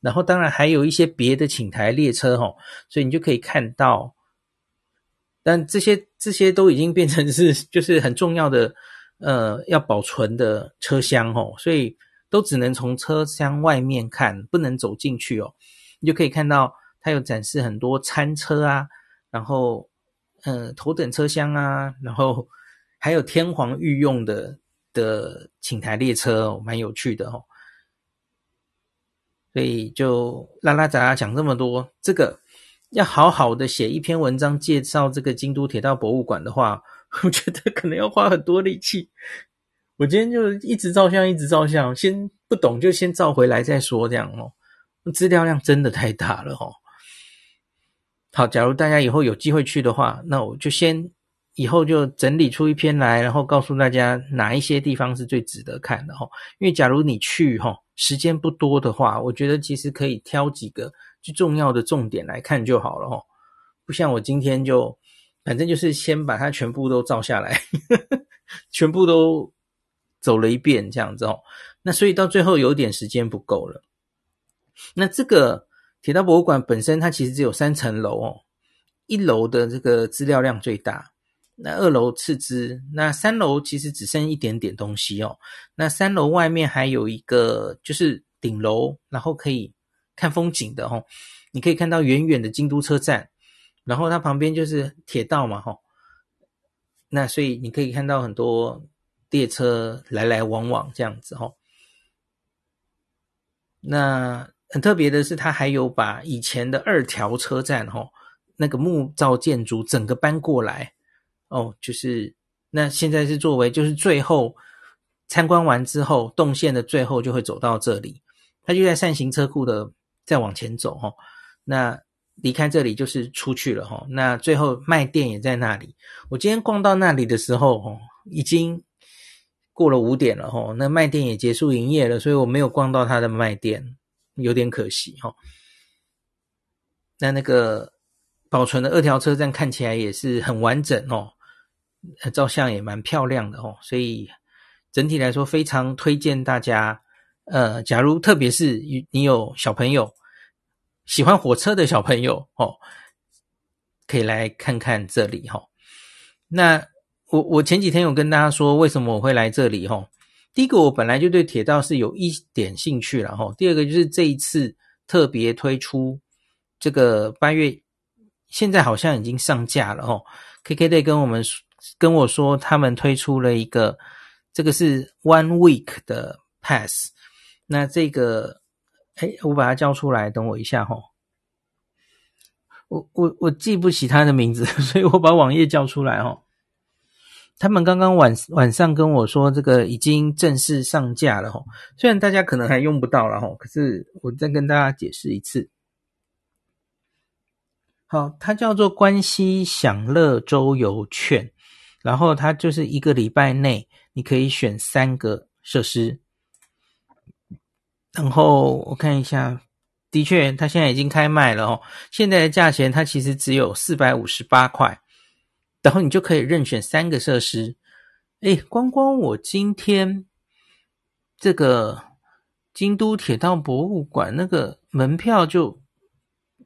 然后当然还有一些别的寝台列车，哦，所以你就可以看到。但这些这些都已经变成是就是很重要的，呃，要保存的车厢哦，所以都只能从车厢外面看，不能走进去哦。你就可以看到它有展示很多餐车啊，然后呃头等车厢啊，然后还有天皇御用的的寝台列车哦，蛮有趣的哦。所以就拉拉杂杂讲这么多，这个。要好好的写一篇文章介绍这个京都铁道博物馆的话，我觉得可能要花很多力气。我今天就一直照相，一直照相，先不懂就先照回来再说，这样哦。资料量真的太大了哦。好，假如大家以后有机会去的话，那我就先以后就整理出一篇来，然后告诉大家哪一些地方是最值得看的哦。因为假如你去哈时间不多的话，我觉得其实可以挑几个。最重要的重点来看就好了哦，不像我今天就，反正就是先把它全部都照下来，呵呵，全部都走了一遍这样子哦。那所以到最后有点时间不够了。那这个铁道博物馆本身它其实只有三层楼哦，一楼的这个资料量最大，那二楼次之，那三楼其实只剩一点点东西哦。那三楼外面还有一个就是顶楼，然后可以。看风景的齁，你可以看到远远的京都车站，然后它旁边就是铁道嘛齁，那所以你可以看到很多列车来来往往这样子齁。那很特别的是，它还有把以前的二条车站齁那个木造建筑整个搬过来哦，就是那现在是作为就是最后参观完之后动线的最后就会走到这里，它就在扇形车库的。再往前走哈，那离开这里就是出去了哈。那最后卖店也在那里。我今天逛到那里的时候，哈，已经过了五点了哈。那卖店也结束营业了，所以我没有逛到他的卖店，有点可惜哈。那那个保存的二条车站看起来也是很完整哦，照相也蛮漂亮的哦。所以整体来说，非常推荐大家。呃，假如特别是你有小朋友，喜欢火车的小朋友哦，可以来看看这里哈、哦。那我我前几天有跟大家说，为什么我会来这里哈、哦？第一个，我本来就对铁道是有一点兴趣了哈、第二个就是这一次特别推出这个八月，现在好像已经上架了哦。KKday 跟我们跟我说，他们推出了一个，这个是 One Week 的 Pass。那这个，哎，我把它叫出来，等我一下哈。我我我记不起它的名字，所以我把网页叫出来哈。他们刚刚晚晚上跟我说，这个已经正式上架了哈。虽然大家可能还用不到了哈，可是我再跟大家解释一次。好，它叫做关西享乐周游券，然后它就是一个礼拜内你可以选三个设施，然后我看一下，的确它现在已经开卖了哦，现在的价钱它其实只有四百五十八块，然后你就可以任选三个设施，诶，光光我今天这个京都铁道博物馆那个门票就，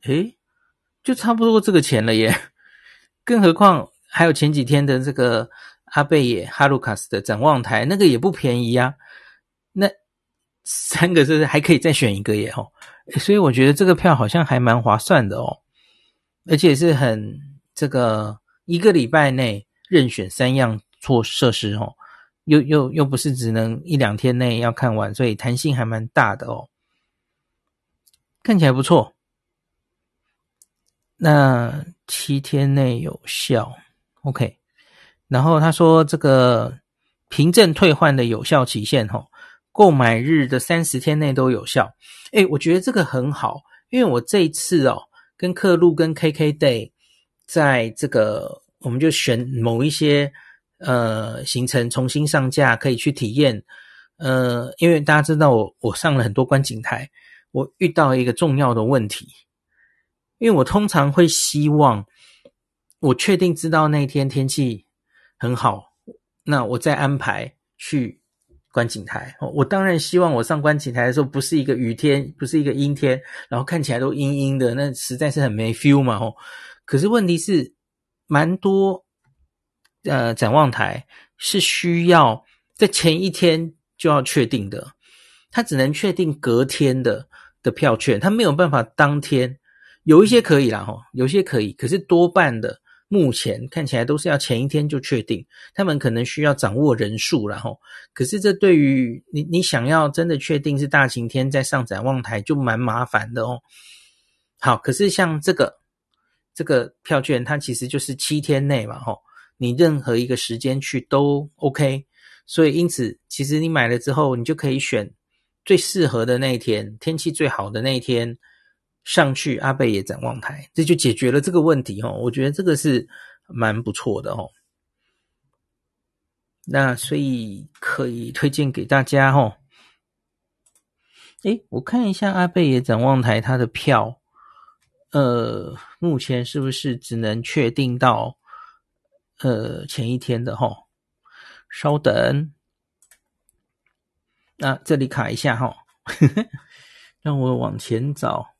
诶。就差不多这个钱了耶，更何况还有前几天的这个阿贝野哈鲁卡斯的展望台，那个也不便宜呀。那三个是还可以再选一个耶？哦，所以我觉得这个票好像还蛮划算的哦，而且是很这个一个礼拜内任选三样措设施哦，又又又不是只能一两天内要看完，所以弹性还蛮大的哦，看起来不错。那七天内有效，OK。然后他说这个凭证退换的有效期限，哦，购买日的三十天内都有效。诶，我觉得这个很好，因为我这一次哦，跟客路跟 KKday 在这个，我们就选某一些呃行程重新上架，可以去体验。呃，因为大家知道我我上了很多观景台，我遇到一个重要的问题。因为我通常会希望，我确定知道那天天气很好，那我再安排去观景台。我当然希望我上观景台的时候不是一个雨天，不是一个阴天，然后看起来都阴阴的，那实在是很没 feel 嘛。吼，可是问题是，蛮多呃展望台是需要在前一天就要确定的，他只能确定隔天的的票券，他没有办法当天。有一些可以啦，吼，有些可以，可是多半的目前看起来都是要前一天就确定，他们可能需要掌握人数啦，吼。可是这对于你，你想要真的确定是大晴天再上展望台，就蛮麻烦的哦。好，可是像这个这个票券，它其实就是七天内嘛，吼，你任何一个时间去都 OK。所以因此，其实你买了之后，你就可以选最适合的那一天，天气最好的那一天。上去阿贝野展望台，这就解决了这个问题哦。我觉得这个是蛮不错的哦。那所以可以推荐给大家哦。诶，我看一下阿贝野展望台它的票，呃，目前是不是只能确定到呃前一天的哦？稍等，那这里卡一下哈，让我往前找。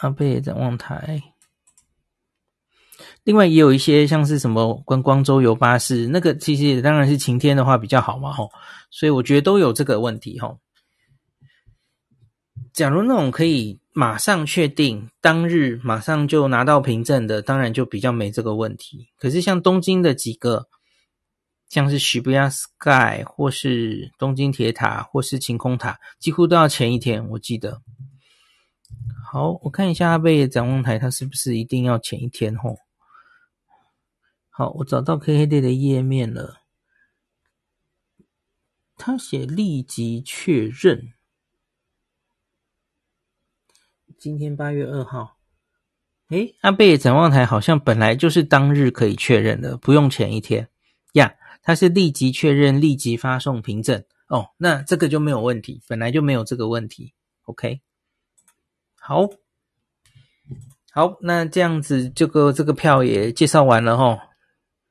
阿贝展望台，另外也有一些像是什么观光周游巴士，那个其实当然是晴天的话比较好嘛，吼，所以我觉得都有这个问题，吼。假如那种可以马上确定当日马上就拿到凭证的，当然就比较没这个问题。可是像东京的几个，像是 Shibuya Sky 或是东京铁塔或是晴空塔，几乎都要前一天，我记得。好，我看一下阿贝展望台，它是不是一定要前一天吼？好，我找到 kkd 的页面了，他写立即确认。今天八月二号，诶，阿倍展望台好像本来就是当日可以确认的，不用前一天呀。它是立即确认，立即发送凭证哦，那这个就没有问题，本来就没有这个问题，OK。好，好，那这样子，这个这个票也介绍完了哈。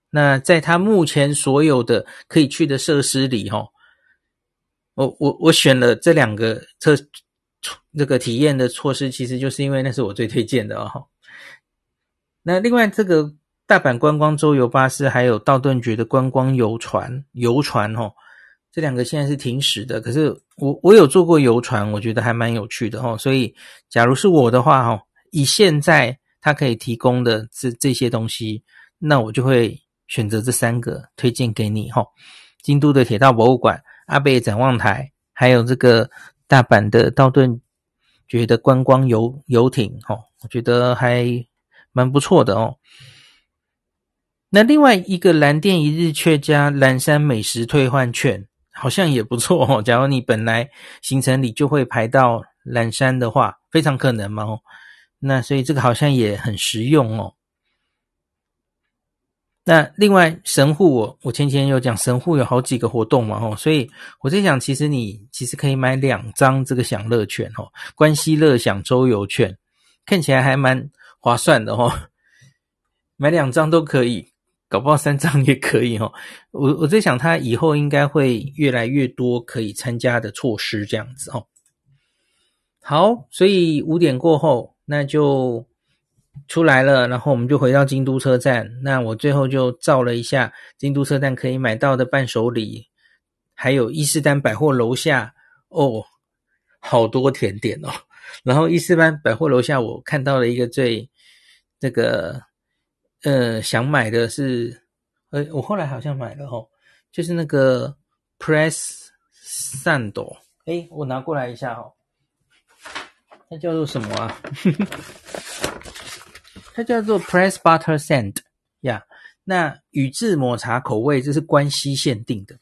那在他目前所有的可以去的设施里哈，我我我选了这两个特这个体验的措施，其实就是因为那是我最推荐的哦。那另外这个大阪观光周游巴士，还有道顿堀的观光游船游船哦。这两个现在是停驶的，可是我我有坐过游船，我觉得还蛮有趣的哦。所以，假如是我的话哦，以现在它可以提供的这这些东西，那我就会选择这三个推荐给你哈。京都的铁道博物馆、阿贝展望台，还有这个大阪的道顿觉得观光游游艇哦，我觉得还蛮不错的哦。那另外一个蓝电一日券加蓝山美食退换券。好像也不错哦。假如你本来行程里就会排到蓝山的话，非常可能嘛哦。那所以这个好像也很实用哦。那另外神户我我前几天有讲神户有好几个活动嘛吼，所以我在想，其实你其实可以买两张这个享乐券吼，关西乐享周游券，看起来还蛮划算的吼，买两张都可以，搞不好三张也可以吼。我我在想，他以后应该会越来越多可以参加的措施这样子吼。好，所以五点过后那就。出来了，然后我们就回到京都车站。那我最后就照了一下京都车站可以买到的伴手礼，还有伊势丹百货楼下哦，好多甜点哦。然后伊势丹百货楼下，我看到了一个最这个呃想买的是，呃，我后来好像买了哦，就是那个 Press Sando，诶，我拿过来一下哦，那叫做什么啊？它叫做 Press Butter Sand 呀、那宇治抹茶口味，这是关西限定的。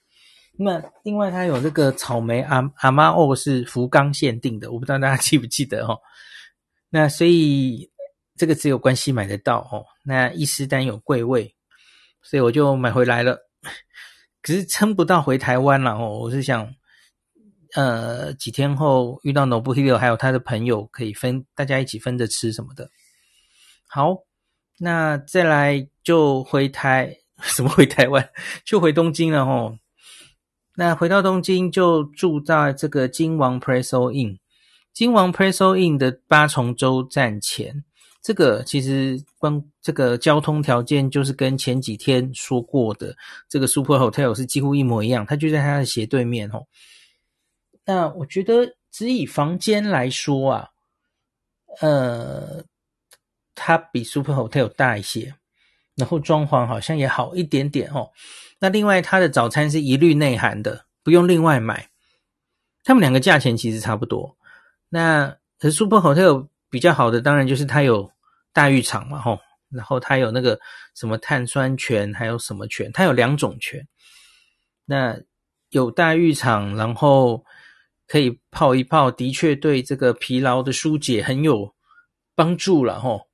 那另外它有这个草莓阿阿妈欧是福冈限定的，我不知道大家记不记得哦。那所以这个只有关西买得到哦。那伊斯丹有贵位，所以我就买回来了。可是撑不到回台湾了哦。我是想，呃，几天后遇到 Nobuhiro 还有他的朋友，可以分大家一起分着吃什么的。好，那再来就回台，什么回台湾，就回东京了吼。那回到东京就住在这个金王 Preso Inn，金王 Preso Inn 的八重洲站前。这个其实光这个交通条件就是跟前几天说过的这个 Super Hotel 是几乎一模一样，它就在它的斜对面吼。那我觉得只以房间来说啊，呃。它比 Super Hotel 大一些，然后装潢好像也好一点点哦。那另外，它的早餐是一律内含的，不用另外买。他们两个价钱其实差不多。那可是 Super Hotel 比较好的，当然就是它有大浴场嘛，吼。然后它有那个什么碳酸泉，还有什么泉，它有两种泉。那有大浴场，然后可以泡一泡，的确对这个疲劳的疏解很有帮助了，吼。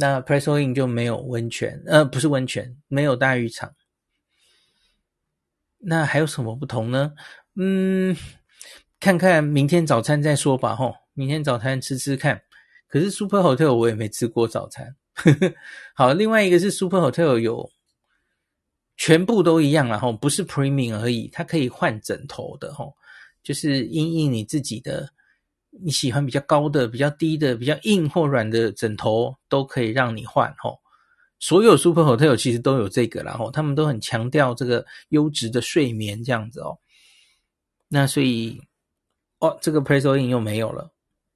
那 Presso Inn 就没有温泉，呃，不是温泉，没有大浴场。那还有什么不同呢？嗯，看看明天早餐再说吧，吼，明天早餐吃吃看。可是 Super Hotel 我也没吃过早餐。好，另外一个是 Super Hotel 有全部都一样啦，吼，不是 Premium 而已，它可以换枕头的，吼，就是因应你自己的。你喜欢比较高的、比较低的、比较硬或软的枕头，都可以让你换吼。所有 Super Hotel 其实都有这个啦吼，他们都很强调这个优质的睡眠这样子哦。那所以哦，这个 Presso Inn 又没有了。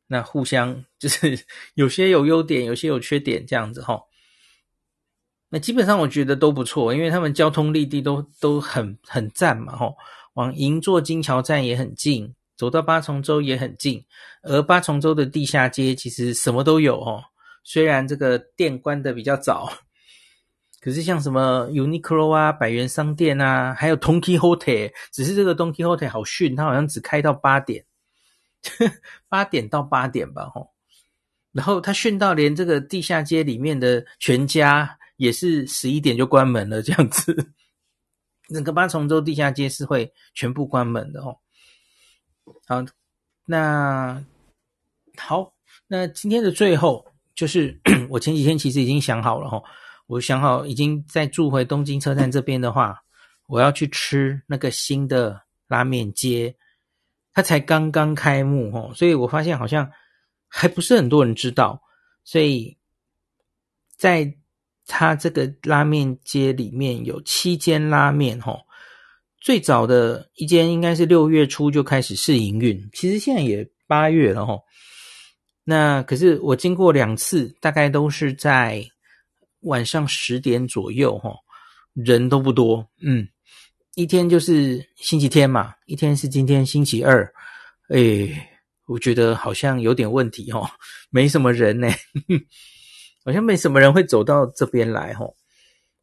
那互相就是有些有优点，有些有缺点这样子吼。那基本上我觉得都不错，因为他们交通立地都都很很赞嘛吼，往银座金桥站也很近。走到八重洲也很近，而八重洲的地下街其实什么都有哦。虽然这个店关的比较早，可是像什么 Uniqlo 啊、百元商店啊，还有 Don Quijote，只是这个 Don Quijote 好逊，它好像只开到八点，八点到八点吧，吼。然后它逊到连这个地下街里面的全家也是十一点就关门了，这样子。整个八重洲地下街是会全部关门的哦。好，那好，那今天的最后就是 我前几天其实已经想好了哈，我想好已经在住回东京车站这边的话，我要去吃那个新的拉面街，它才刚刚开幕哈，所以我发现好像还不是很多人知道，所以在它这个拉面街里面有七间拉面哈。最早的一间应该是六月初就开始试营运，其实现在也八月了齁。那可是我经过两次，大概都是在晚上十点左右齁，人都不多。嗯，一天就是星期天嘛，一天是今天星期二，哎，我觉得好像有点问题齁，没什么人呢，好像没什么人会走到这边来齁。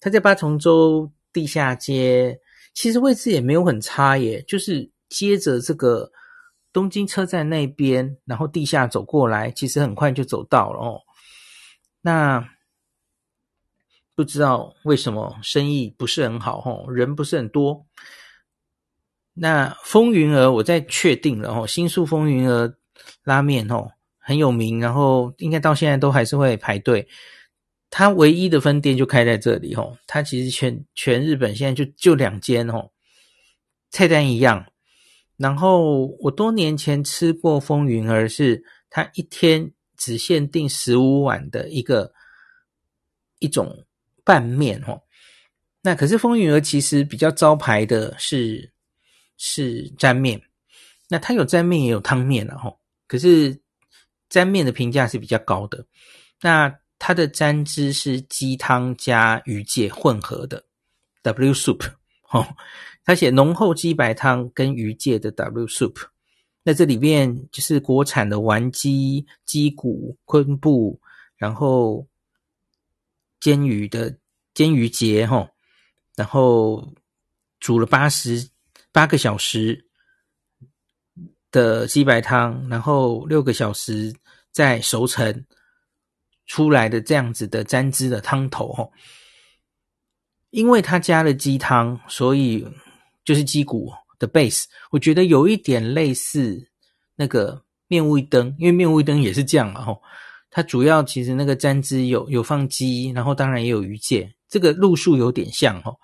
他在八重洲地下街。其实位置也没有很差耶，就是接着这个东京车站那边，然后地下走过来，其实很快就走到了哦。那不知道为什么生意不是很好吼，人不是很多。那风云儿我再确定了吼，新宿风云儿拉面吼很有名，然后应该到现在都还是会排队。它唯一的分店就开在这里吼，它其实全全日本现在就就两间吼，菜单一样。然后我多年前吃过风云儿，是它一天只限定十五碗的一个一种拌面吼。那可是风云儿其实比较招牌的是是沾面，那它有沾面也有汤面了吼。可是沾面的评价是比较高的，那。它的沾汁是鸡汤加鱼介混合的 W soup，哦，它写浓厚鸡白汤跟鱼介的 W soup，那这里面就是国产的丸鸡、鸡骨、昆布，然后煎鱼的煎鱼节，哈，然后煮了八十八个小时的鸡白汤，然后六个小时再熟成。出来的这样子的沾汁的汤头吼，因为它加了鸡汤，所以就是鸡骨的 base，我觉得有一点类似那个面屋一灯，因为面屋一灯也是这样嘛吼，它主要其实那个沾汁有有放鸡，然后当然也有鱼介，这个路数有点像吼，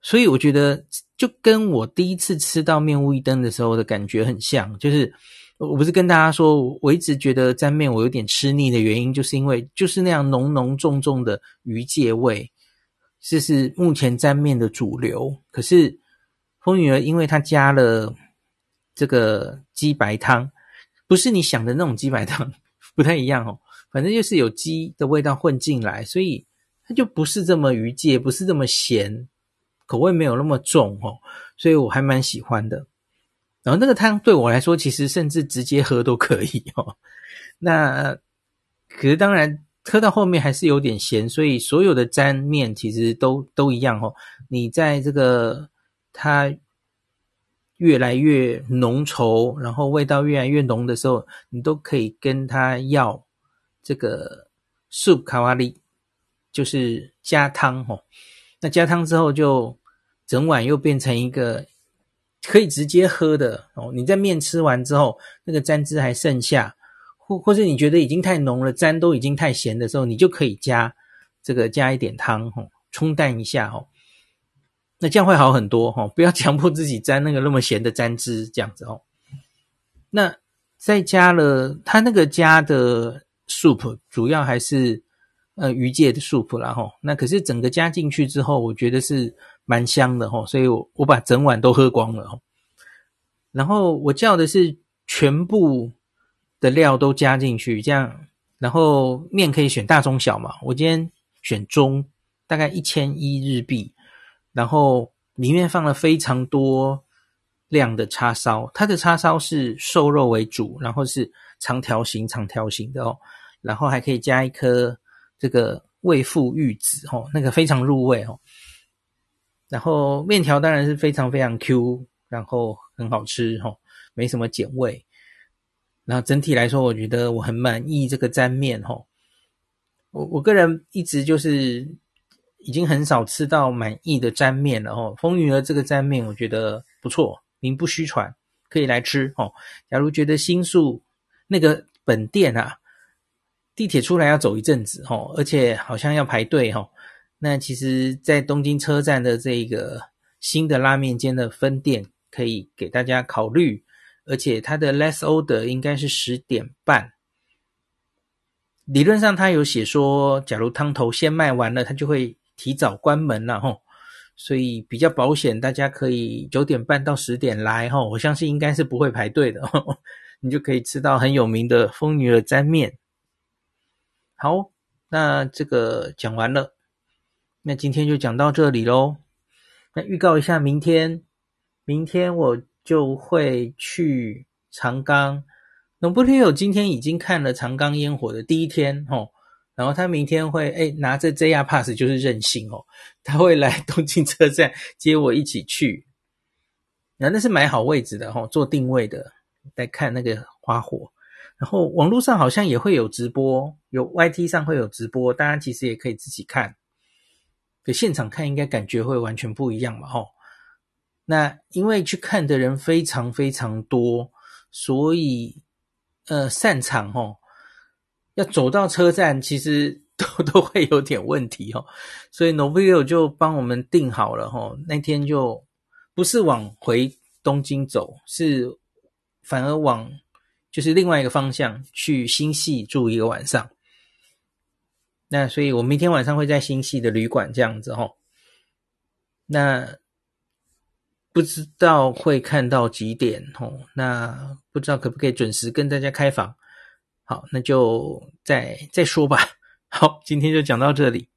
所以我觉得就跟我第一次吃到面屋一灯的时候的感觉很像，就是。我不是跟大家说，我一直觉得沾面我有点吃腻的原因，就是因为就是那样浓浓重重的鱼介味，这是目前沾面的主流。可是风云儿因为它加了这个鸡白汤，不是你想的那种鸡白汤，不太一样哦。反正就是有鸡的味道混进来，所以它就不是这么鱼介，不是这么咸，口味没有那么重哦。所以我还蛮喜欢的。然后那个汤对我来说，其实甚至直接喝都可以哦。那可是当然喝到后面还是有点咸，所以所有的沾面其实都都一样哦。你在这个它越来越浓稠，然后味道越来越浓的时候，你都可以跟他要这个 soup 卡瓦里，就是加汤哦。那加汤之后，就整碗又变成一个。可以直接喝的哦，你在面吃完之后，那个沾汁还剩下，或或是你觉得已经太浓了，沾都已经太咸的时候，你就可以加这个加一点汤哦，冲淡一下哦，那这样会好很多哦，不要强迫自己沾那个那么咸的沾汁这样子哦。那再加了它那个加的 soup，主要还是呃鱼介的 soup 啦吼，那可是整个加进去之后，我觉得是。蛮香的齁，所以我我把整碗都喝光了哦。然后我叫的是全部的料都加进去，这样，然后面可以选大中小嘛。我今天选中，大概一千一日币，然后里面放了非常多量的叉烧，它的叉烧是瘦肉为主，然后是长条形长条形的哦，然后还可以加一颗这个味富玉子哦，那个非常入味哦。然后面条当然是非常非常 Q，然后很好吃齁，没什么碱味。然后整体来说，我觉得我很满意这个沾面齁。我我个人一直就是已经很少吃到满意的沾面了齁。风云儿这个沾面我觉得不错，名不虚传，可以来吃齁。假如觉得新宿那个本店啊，地铁出来要走一阵子齁，而且好像要排队齁。那其实，在东京车站的这个新的拉面间的分店，可以给大家考虑，而且它的 less order 应该是十点半。理论上，它有写说，假如汤头先卖完了，它就会提早关门了吼，所以比较保险，大家可以九点半到十点来吼，我相信应该是不会排队的，你就可以吃到很有名的风云儿沾面。好，那这个讲完了。那今天就讲到这里喽。那预告一下，明天，明天我就会去长冈。农布天友今天已经看了长冈烟火的第一天哦，然后他明天会哎拿着 JR Pass 就是任性哦，他会来东京车站接我一起去。那那是买好位置的哦，做定位的来看那个花火。然后网络上好像也会有直播，有 YT 上会有直播，大家其实也可以自己看。可现场看应该感觉会完全不一样嘛，吼。那因为去看的人非常非常多，所以呃散场吼，要走到车站其实都 都会有点问题吼。所以 Novio 就帮我们订好了吼，那天就不是往回东京走，是反而往。就是另外一个方向去新潟住一个晚上，那所以我明天晚上会在星系的旅馆这样子吼，那不知道会看到几点吼，那不知道可不可以准时跟大家开房，好，那就再再说吧。好，今天就讲到这里。